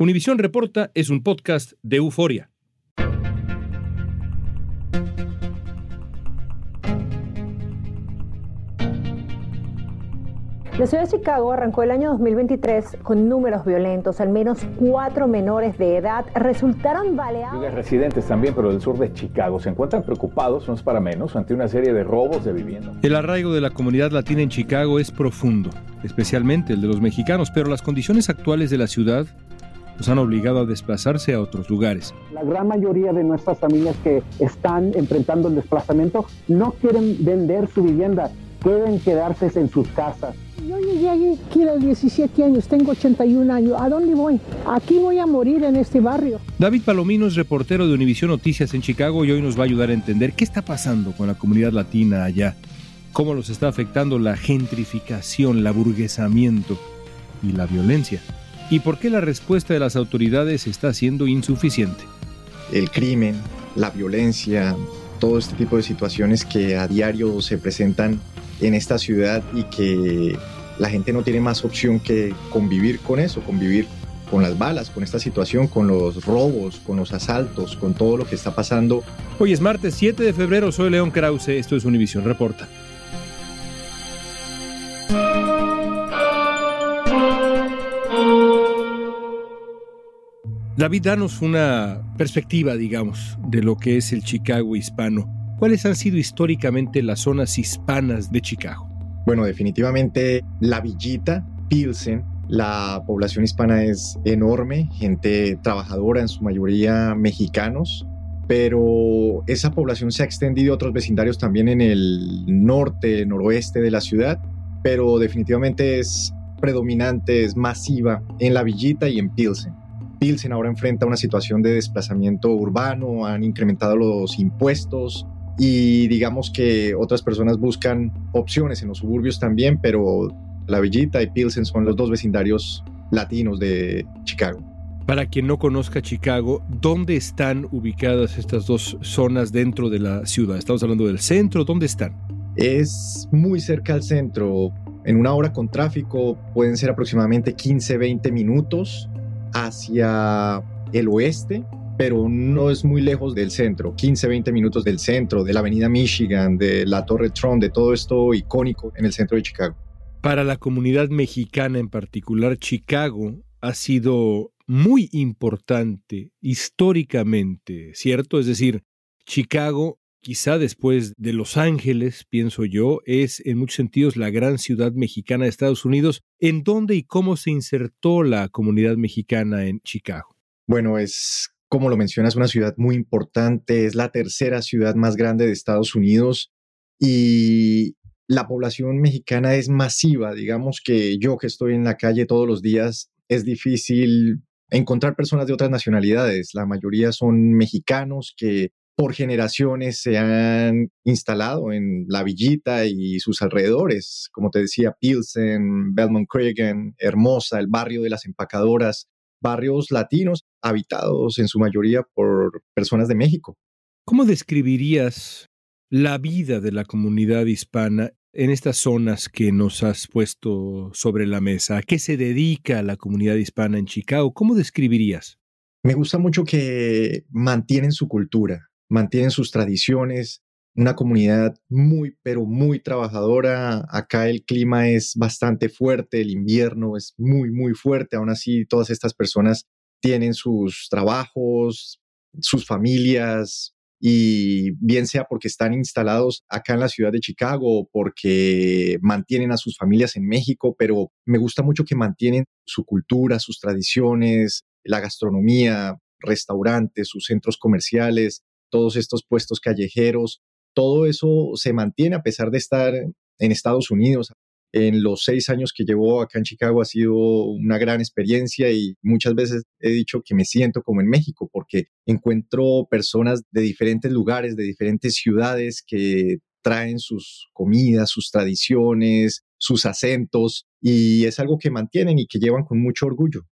Univisión Reporta es un podcast de euforia. La ciudad de Chicago arrancó el año 2023 con números violentos. Al menos cuatro menores de edad resultaron baleados. residentes también, pero del sur de Chicago, se encuentran preocupados, no es para menos, ante una serie de robos de vivienda. El arraigo de la comunidad latina en Chicago es profundo, especialmente el de los mexicanos, pero las condiciones actuales de la ciudad los han obligado a desplazarse a otros lugares. La gran mayoría de nuestras familias que están enfrentando el desplazamiento no quieren vender su vivienda, quieren quedarse en sus casas. Yo llegué aquí a los 17 años, tengo 81 años. ¿A dónde voy? Aquí voy a morir en este barrio. David Palomino es reportero de Univisión Noticias en Chicago y hoy nos va a ayudar a entender qué está pasando con la comunidad latina allá, cómo los está afectando la gentrificación, el aburguesamiento y la violencia y por qué la respuesta de las autoridades está siendo insuficiente. El crimen, la violencia, todo este tipo de situaciones que a diario se presentan en esta ciudad y que la gente no tiene más opción que convivir con eso, convivir con las balas, con esta situación, con los robos, con los asaltos, con todo lo que está pasando. Hoy es martes 7 de febrero, soy León Krause, esto es Univisión Reporta. David, danos una perspectiva, digamos, de lo que es el Chicago hispano. ¿Cuáles han sido históricamente las zonas hispanas de Chicago? Bueno, definitivamente la Villita, Pilsen, la población hispana es enorme, gente trabajadora, en su mayoría mexicanos, pero esa población se ha extendido a otros vecindarios también en el norte, noroeste de la ciudad, pero definitivamente es predominante, es masiva en la Villita y en Pilsen. Pilsen ahora enfrenta una situación de desplazamiento urbano, han incrementado los impuestos y digamos que otras personas buscan opciones en los suburbios también, pero La Villita y Pilsen son los dos vecindarios latinos de Chicago. Para quien no conozca Chicago, ¿dónde están ubicadas estas dos zonas dentro de la ciudad? Estamos hablando del centro, ¿dónde están? Es muy cerca al centro. En una hora con tráfico pueden ser aproximadamente 15-20 minutos hacia el oeste, pero no es muy lejos del centro, 15, 20 minutos del centro, de la avenida Michigan, de la Torre Trump, de todo esto icónico en el centro de Chicago. Para la comunidad mexicana en particular, Chicago ha sido muy importante históricamente, ¿cierto? Es decir, Chicago quizá después de Los Ángeles, pienso yo, es en muchos sentidos la gran ciudad mexicana de Estados Unidos. ¿En dónde y cómo se insertó la comunidad mexicana en Chicago? Bueno, es, como lo mencionas, una ciudad muy importante, es la tercera ciudad más grande de Estados Unidos y la población mexicana es masiva. Digamos que yo que estoy en la calle todos los días, es difícil encontrar personas de otras nacionalidades. La mayoría son mexicanos que por generaciones se han instalado en La Villita y sus alrededores, como te decía, Pilsen, Belmont Cregan, Hermosa, el barrio de las empacadoras, barrios latinos habitados en su mayoría por personas de México. ¿Cómo describirías la vida de la comunidad hispana en estas zonas que nos has puesto sobre la mesa? ¿A qué se dedica la comunidad hispana en Chicago? ¿Cómo describirías? Me gusta mucho que mantienen su cultura, mantienen sus tradiciones, una comunidad muy, pero muy trabajadora. Acá el clima es bastante fuerte, el invierno es muy, muy fuerte. Aún así, todas estas personas tienen sus trabajos, sus familias, y bien sea porque están instalados acá en la ciudad de Chicago o porque mantienen a sus familias en México, pero me gusta mucho que mantienen su cultura, sus tradiciones, la gastronomía, restaurantes, sus centros comerciales, todos estos puestos callejeros, todo eso se mantiene a pesar de estar en Estados Unidos. En los seis años que llevo acá en Chicago ha sido una gran experiencia y muchas veces he dicho que me siento como en México porque encuentro personas de diferentes lugares, de diferentes ciudades que traen sus comidas, sus tradiciones, sus acentos y es algo que mantienen y que llevan con mucho orgullo.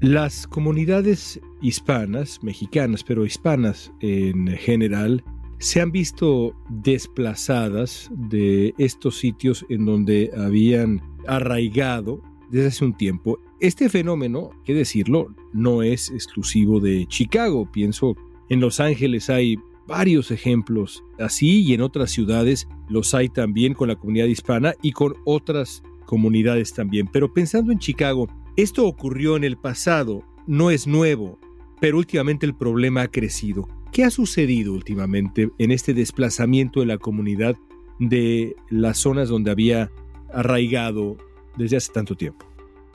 Las comunidades hispanas, mexicanas, pero hispanas en general, se han visto desplazadas de estos sitios en donde habían arraigado desde hace un tiempo. Este fenómeno, que decirlo, no es exclusivo de Chicago. Pienso, en Los Ángeles hay varios ejemplos así y en otras ciudades los hay también con la comunidad hispana y con otras comunidades también. Pero pensando en Chicago, esto ocurrió en el pasado, no es nuevo, pero últimamente el problema ha crecido. ¿Qué ha sucedido últimamente en este desplazamiento de la comunidad de las zonas donde había arraigado desde hace tanto tiempo?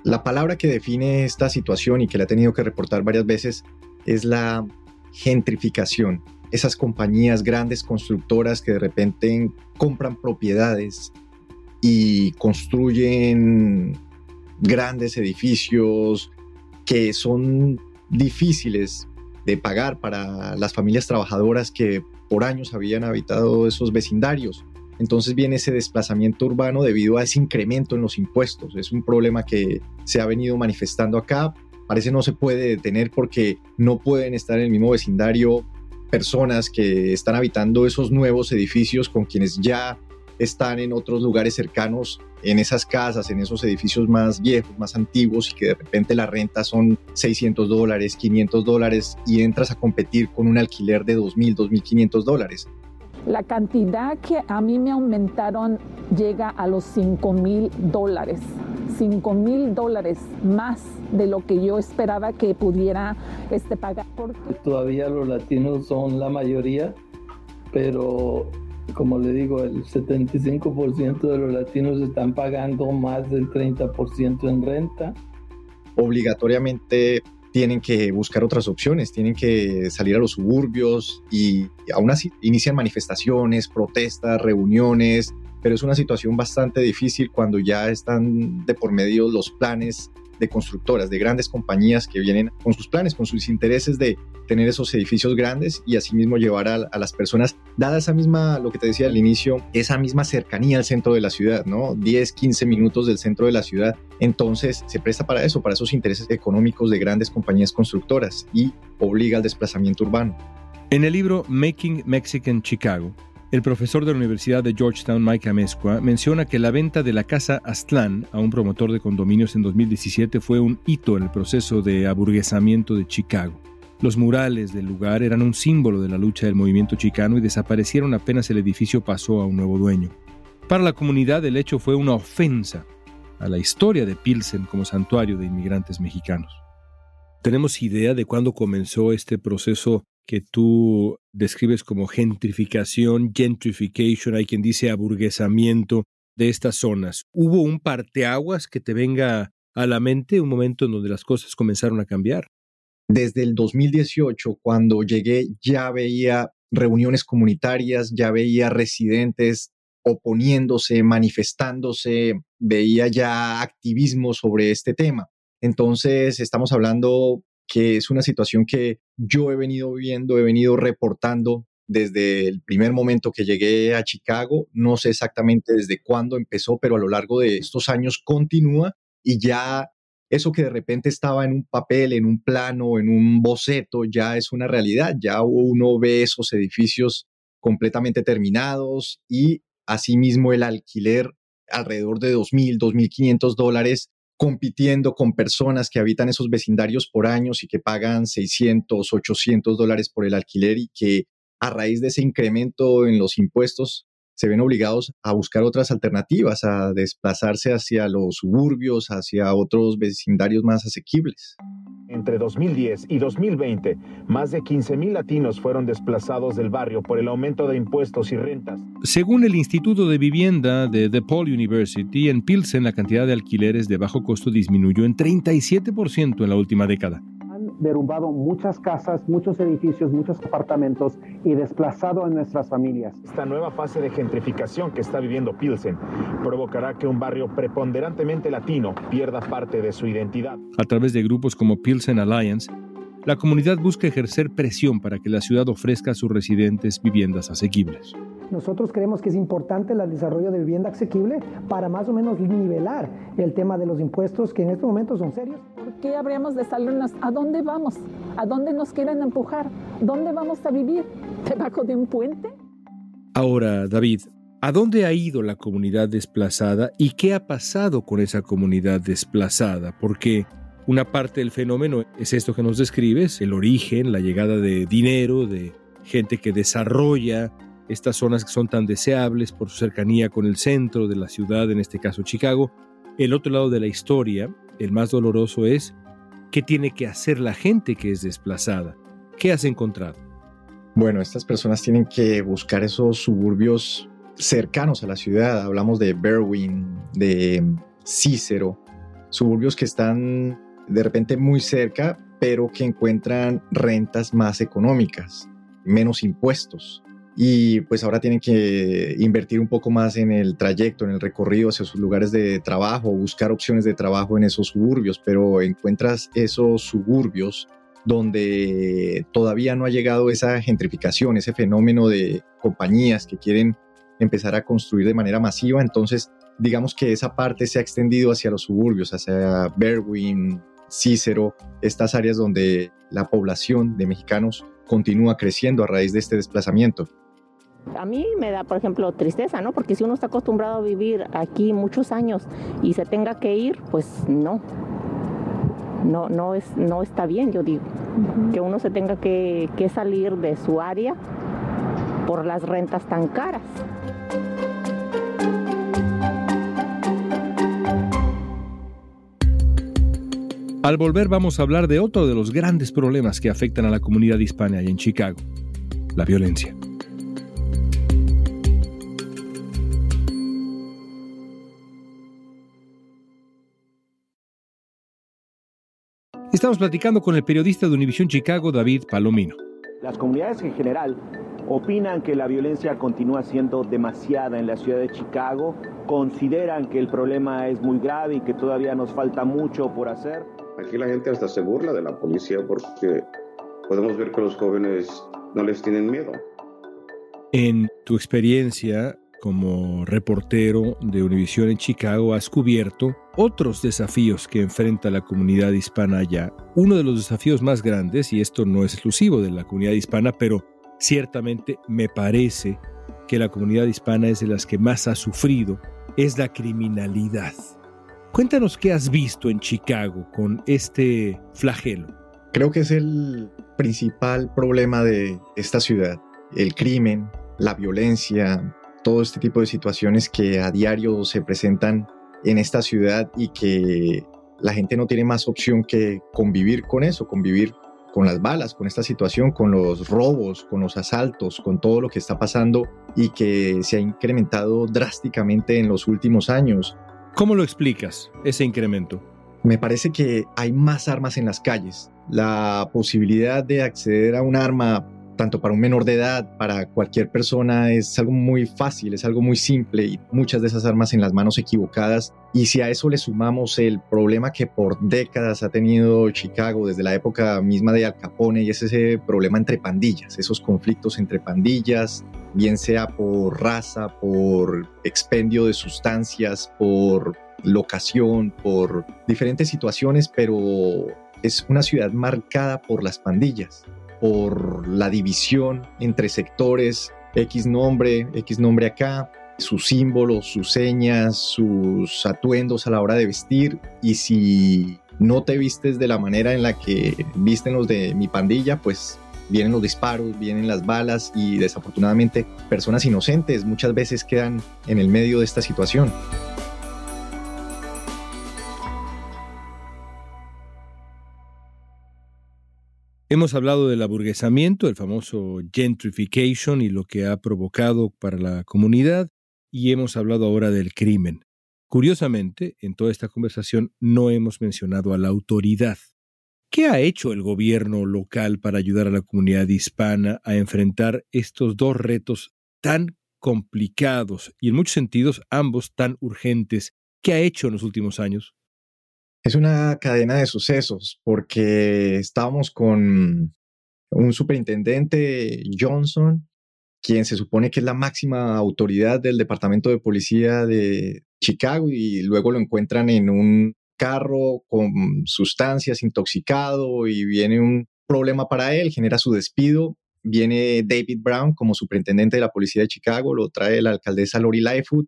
La palabra que define esta situación y que la he tenido que reportar varias veces es la gentrificación. Esas compañías grandes constructoras que de repente compran propiedades y construyen grandes edificios que son difíciles de pagar para las familias trabajadoras que por años habían habitado esos vecindarios. Entonces viene ese desplazamiento urbano debido a ese incremento en los impuestos. Es un problema que se ha venido manifestando acá. Parece no se puede detener porque no pueden estar en el mismo vecindario personas que están habitando esos nuevos edificios con quienes ya están en otros lugares cercanos, en esas casas, en esos edificios más viejos, más antiguos y que de repente la renta son 600 dólares, 500 dólares y entras a competir con un alquiler de 2.000, 2.500 dólares. La cantidad que a mí me aumentaron llega a los 5 mil dólares. 5 mil dólares más de lo que yo esperaba que pudiera este, pagar. Porque... Todavía los latinos son la mayoría, pero como le digo, el 75% de los latinos están pagando más del 30% en renta. Obligatoriamente tienen que buscar otras opciones, tienen que salir a los suburbios y aún así inician manifestaciones, protestas, reuniones, pero es una situación bastante difícil cuando ya están de por medio los planes de constructoras, de grandes compañías que vienen con sus planes, con sus intereses de tener esos edificios grandes y asimismo llevar a, las personas, dada esa misma, lo que te decía al inicio, esa misma cercanía al centro de la ciudad, ¿no? 10, 15 minutos del centro de la ciudad. Entonces se presta para eso, para esos intereses económicos de grandes compañías constructoras y obliga al desplazamiento urbano. En el libro Making Mexican Chicago, el profesor de la Universidad de Georgetown, Mike Amezcua, menciona que la venta de la casa Aztlán a un promotor de condominios en 2017 fue un hito en el proceso de aburguesamiento de Chicago. Los murales del lugar eran un símbolo de la lucha del movimiento chicano y desaparecieron apenas el edificio pasó a un nuevo dueño. Para la comunidad el hecho fue una ofensa a la historia de Pilsen como santuario de inmigrantes mexicanos. ¿Tenemos idea de cuándo comenzó este proceso que tú describes como gentrificación, gentrification, hay quien dice aburguesamiento de estas zonas. ¿Hubo un parteaguas que te venga a la mente, un momento en donde las cosas comenzaron a cambiar? Desde el 2018, cuando llegué, ya veía reuniones comunitarias, ya veía residentes oponiéndose, manifestándose, veía ya activismo sobre este tema. Entonces, estamos hablando que es una situación que yo he venido viendo, he venido reportando desde el primer momento que llegué a Chicago. No sé exactamente desde cuándo empezó, pero a lo largo de estos años continúa y ya eso que de repente estaba en un papel, en un plano, en un boceto, ya es una realidad. Ya uno ve esos edificios completamente terminados y asimismo el alquiler alrededor de 2.000, 2.500 dólares compitiendo con personas que habitan esos vecindarios por años y que pagan 600, 800 dólares por el alquiler y que a raíz de ese incremento en los impuestos se ven obligados a buscar otras alternativas, a desplazarse hacia los suburbios, hacia otros vecindarios más asequibles. Entre 2010 y 2020, más de 15.000 latinos fueron desplazados del barrio por el aumento de impuestos y rentas. Según el Instituto de Vivienda de DePaul University, en Pilsen la cantidad de alquileres de bajo costo disminuyó en 37% en la última década derrumbado muchas casas, muchos edificios, muchos apartamentos y desplazado a nuestras familias. Esta nueva fase de gentrificación que está viviendo Pilsen provocará que un barrio preponderantemente latino pierda parte de su identidad. A través de grupos como Pilsen Alliance, la comunidad busca ejercer presión para que la ciudad ofrezca a sus residentes viviendas asequibles. Nosotros creemos que es importante el desarrollo de vivienda asequible para más o menos nivelar el tema de los impuestos que en este momento son serios. ¿Por qué habríamos de salirnos? ¿A dónde vamos? ¿A dónde nos quieren empujar? ¿Dónde vamos a vivir? ¿Debajo de un puente? Ahora, David, ¿a dónde ha ido la comunidad desplazada y qué ha pasado con esa comunidad desplazada? Porque Una parte del fenómeno es esto que nos describes, el origen, la llegada de dinero, de gente que desarrolla estas zonas que son tan deseables por su cercanía con el centro de la ciudad, en este caso Chicago. El otro lado de la historia, el más doloroso, es qué tiene que hacer la gente que es desplazada. ¿Qué has encontrado? Bueno, estas personas tienen que buscar esos suburbios cercanos a la ciudad. Hablamos de Berwyn, de Cícero, suburbios que están de repente muy cerca, pero que encuentran rentas más económicas, menos impuestos. Y pues ahora tienen que invertir un poco más en el trayecto, en el recorrido hacia sus lugares de trabajo, buscar opciones de trabajo en esos suburbios, pero encuentras esos suburbios donde todavía no ha llegado esa gentrificación, ese fenómeno de compañías que quieren empezar a construir de manera masiva. Entonces, digamos que esa parte se ha extendido hacia los suburbios, hacia Berwyn, Cícero, estas áreas donde la población de mexicanos continúa creciendo a raíz de este desplazamiento. A mí me da, por ejemplo, tristeza, ¿no? Porque si uno está acostumbrado a vivir aquí muchos años y se tenga que ir, pues no. No, no, es, no está bien, yo digo. Que uno se tenga que, que salir de su área por las rentas tan caras. Al volver vamos a hablar de otro de los grandes problemas que afectan a la comunidad hispana en Chicago, la violencia. Estamos platicando con el periodista de Univisión Chicago, David Palomino. Las comunidades en general opinan que la violencia continúa siendo demasiada en la ciudad de Chicago, consideran que el problema es muy grave y que todavía nos falta mucho por hacer. Aquí la gente hasta se burla de la policía porque podemos ver que los jóvenes no les tienen miedo. En tu experiencia como reportero de Univisión en Chicago, has cubierto otros desafíos que enfrenta la comunidad hispana allá. Uno de los desafíos más grandes, y esto no es exclusivo de la comunidad hispana, pero ciertamente me parece que la comunidad hispana es de las que más ha sufrido, es la criminalidad. Cuéntanos qué has visto en Chicago con este flagelo. Creo que es el principal problema de esta ciudad, el crimen, la violencia, todo este tipo de situaciones que a diario se presentan en esta ciudad y que la gente no tiene más opción que convivir con eso, convivir con las balas, con esta situación, con los robos, con los asaltos, con todo lo que está pasando y que se ha incrementado drásticamente en los últimos años. ¿Cómo lo explicas, ese incremento? Me parece que hay más armas en las calles. La posibilidad de acceder a un arma, tanto para un menor de edad, para cualquier persona, es algo muy fácil, es algo muy simple y muchas de esas armas en las manos equivocadas. Y si a eso le sumamos el problema que por décadas ha tenido Chicago desde la época misma de Al Capone, y es ese problema entre pandillas, esos conflictos entre pandillas, bien sea por raza, por expendio de sustancias, por locación, por diferentes situaciones, pero es una ciudad marcada por las pandillas, por la división entre sectores, X nombre, X nombre acá, sus símbolos, sus señas, sus atuendos a la hora de vestir y si no te vistes de la manera en la que visten los de mi pandilla, pues vienen los disparos, vienen las balas y desafortunadamente personas inocentes muchas veces quedan en el medio de esta situación. Hemos hablado del aburguesamiento, el famoso gentrification y lo que ha provocado para la comunidad, y hemos hablado ahora del crimen. Curiosamente, en toda esta conversación no hemos mencionado a la autoridad. ¿Qué ha hecho el gobierno local para ayudar a la comunidad hispana a enfrentar estos dos retos tan complicados y en muchos sentidos ambos tan urgentes? ¿Qué ha hecho en los últimos años? Es una cadena de sucesos porque estábamos con un superintendente Johnson, quien se supone que es la máxima autoridad del Departamento de Policía de Chicago y luego lo encuentran en un carro con sustancias, intoxicado y viene un problema para él, genera su despido. Viene David Brown como superintendente de la policía de Chicago, lo trae la alcaldesa Lori Lightfoot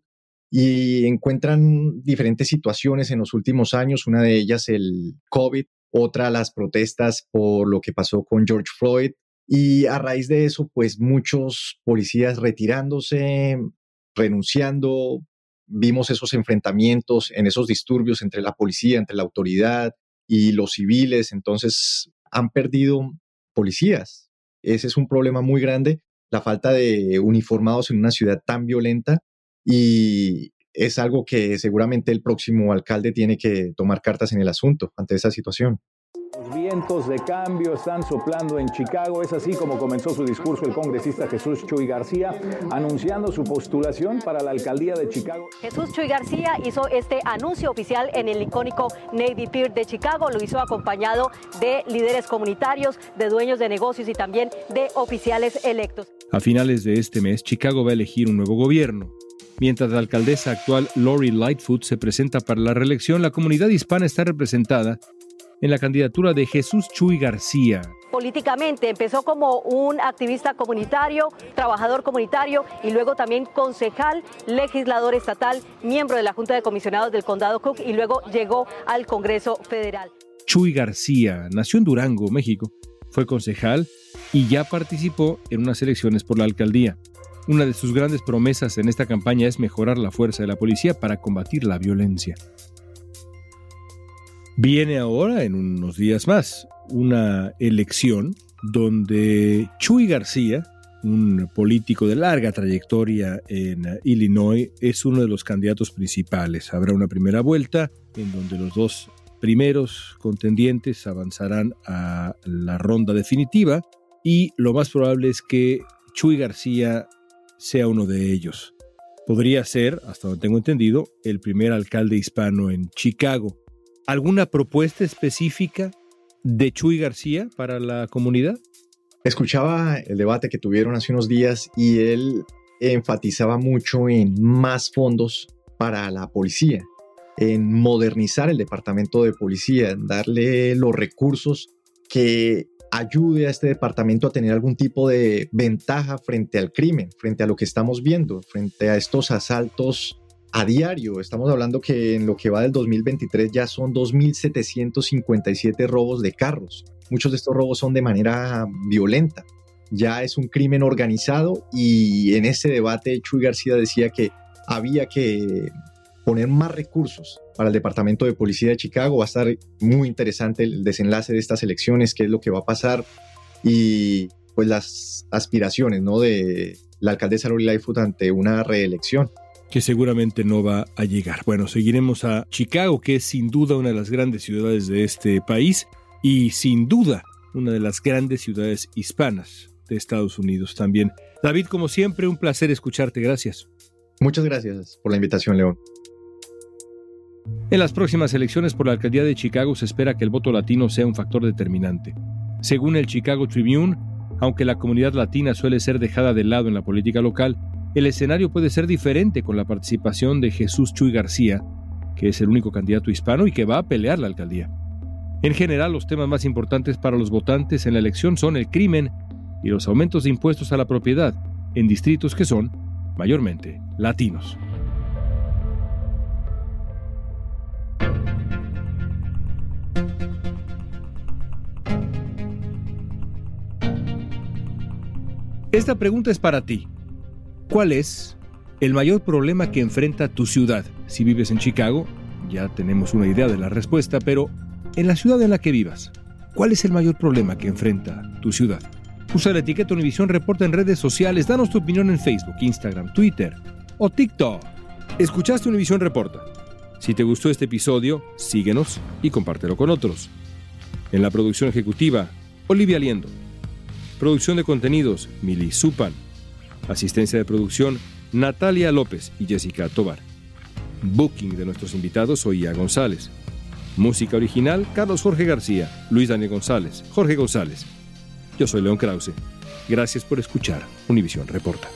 y encuentran diferentes situaciones en los últimos años, una de ellas el COVID, otra las protestas por lo que pasó con George Floyd y a raíz de eso, pues muchos policías retirándose, renunciando, vimos esos enfrentamientos en esos disturbios entre la policía, entre la autoridad y los civiles, entonces han perdido policías. Ese es un problema muy grande, la falta de uniformados en una ciudad tan violenta y es algo que seguramente el próximo alcalde tiene que tomar cartas en el asunto ante esa situación. Los vientos de cambio están soplando en Chicago. Es así como comenzó su discurso el congresista Jesús Chuy García, anunciando su postulación para la alcaldía de Chicago. Jesús Chuy García hizo este anuncio oficial en el icónico Navy Pier de Chicago. Lo hizo acompañado de líderes comunitarios, de dueños de negocios y también de oficiales electos. A finales de este mes, Chicago va a elegir un nuevo gobierno. Mientras la alcaldesa actual Lori Lightfoot se presenta para la reelección, la comunidad hispana está representada en la candidatura de Jesús Chuy García. Políticamente empezó como un activista comunitario, trabajador comunitario y luego también concejal, legislador estatal, miembro de la Junta de Comisionados del Condado Cook y luego llegó al Congreso Federal. Chuy García nació en Durango, México. Fue concejal y ya participó en unas elecciones por la alcaldía. Una de sus grandes promesas en esta campaña es mejorar la fuerza de la policía para combatir la violencia. Viene ahora, en unos días más, una elección donde Chuy García, un político de larga trayectoria en Illinois, es uno de los candidatos principales. Habrá una primera vuelta en donde los dos primeros contendientes avanzarán a la ronda definitiva y lo más probable es que Chuy García sea uno de ellos. Podría ser, hasta donde tengo entendido, el primer alcalde hispano en Chicago. ¿Alguna propuesta específica de Chuy García para la comunidad? Escuchaba el debate que tuvieron hace unos días y él enfatizaba mucho en más fondos para la policía, en modernizar el departamento de policía, en darle los recursos que ayude a este departamento a tener algún tipo de ventaja frente al crimen, frente a lo que estamos viendo, frente a estos asaltos a diario. Estamos hablando que en lo que va del 2023 ya son 2.757 robos de carros. Muchos de estos robos son de manera violenta. Ya es un crimen organizado y en ese debate Chuy García decía que había que poner más recursos para el Departamento de Policía de Chicago. Va a estar muy interesante el desenlace de estas elecciones, qué es lo que va a pasar y pues las aspiraciones ¿no? de la alcaldesa Lori Lightfoot ante una reelección que seguramente no va a llegar. Bueno, seguiremos a Chicago, que es sin duda una de las grandes ciudades de este país y sin duda una de las grandes ciudades hispanas de Estados Unidos también. David, como siempre, un placer escucharte. Gracias. Muchas gracias por la invitación, León. En las próximas elecciones por la alcaldía de Chicago se espera que el voto latino sea un factor determinante. Según el Chicago Tribune, aunque la comunidad latina suele ser dejada de lado en la política local, el escenario puede ser diferente con la participación de Jesús Chuy García, que es el único candidato hispano y que va a pelear la alcaldía. En general, los temas más importantes para los votantes en la elección son el crimen y los aumentos de impuestos a la propiedad en distritos que son, mayormente, latinos. Esta pregunta es para ti. ¿Cuál es el mayor problema que enfrenta tu ciudad? Si vives en Chicago, ya tenemos una idea de la respuesta, pero en la ciudad en la que vivas, ¿cuál es el mayor problema que enfrenta tu ciudad? Usa la etiqueta Univisión Reporta en redes sociales, danos tu opinión en Facebook, Instagram, Twitter o TikTok. Escuchaste Univisión Reporta. Si te gustó este episodio, síguenos y compártelo con otros. En la producción ejecutiva, Olivia Liendo. Producción de contenidos, Mili Supan. Asistencia de producción, Natalia López y Jessica Tobar. Booking de nuestros invitados, soy González. Música original, Carlos Jorge García, Luis Daniel González, Jorge González. Yo soy León Krause. Gracias por escuchar Univisión Reporta.